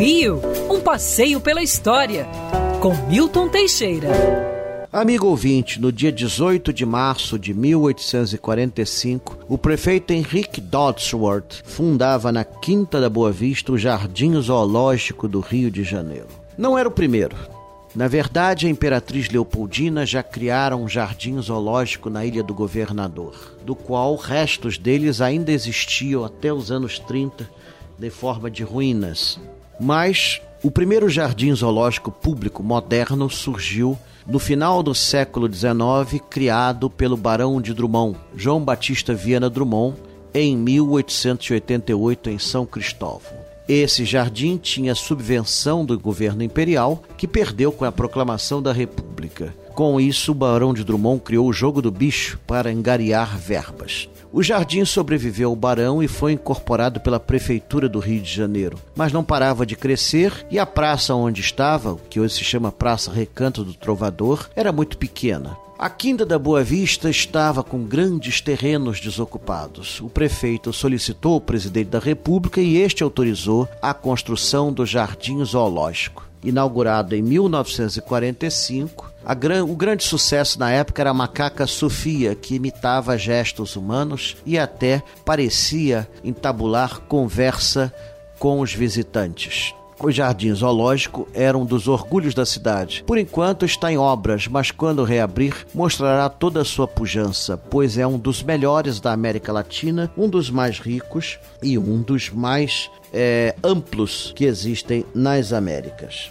Rio, um passeio pela história, com Milton Teixeira. Amigo ouvinte, no dia 18 de março de 1845, o prefeito Henrique Dodsworth fundava na Quinta da Boa Vista o Jardim Zoológico do Rio de Janeiro. Não era o primeiro. Na verdade, a Imperatriz Leopoldina já criara um jardim zoológico na Ilha do Governador, do qual restos deles ainda existiam até os anos 30, de forma de ruínas. Mas o primeiro jardim zoológico público moderno surgiu no final do século XIX, criado pelo Barão de Drummond, João Batista Viana Drummond, em 1888 em São Cristóvão. Esse jardim tinha subvenção do governo imperial, que perdeu com a proclamação da República. Com isso, o Barão de Drummond criou o jogo do bicho para angariar verbas. O jardim sobreviveu ao barão e foi incorporado pela prefeitura do Rio de Janeiro, mas não parava de crescer e a praça onde estava, que hoje se chama Praça Recanto do Trovador, era muito pequena. A Quinta da Boa Vista estava com grandes terrenos desocupados. O prefeito solicitou ao presidente da República e este autorizou a construção do Jardim Zoológico. Inaugurado em 1945, gran... o grande sucesso na época era a macaca Sofia, que imitava gestos humanos e até parecia entabular conversa com os visitantes. O Jardim Zoológico era um dos orgulhos da cidade. Por enquanto está em obras, mas quando reabrir, mostrará toda a sua pujança, pois é um dos melhores da América Latina, um dos mais ricos e um dos mais é, amplos que existem nas Américas.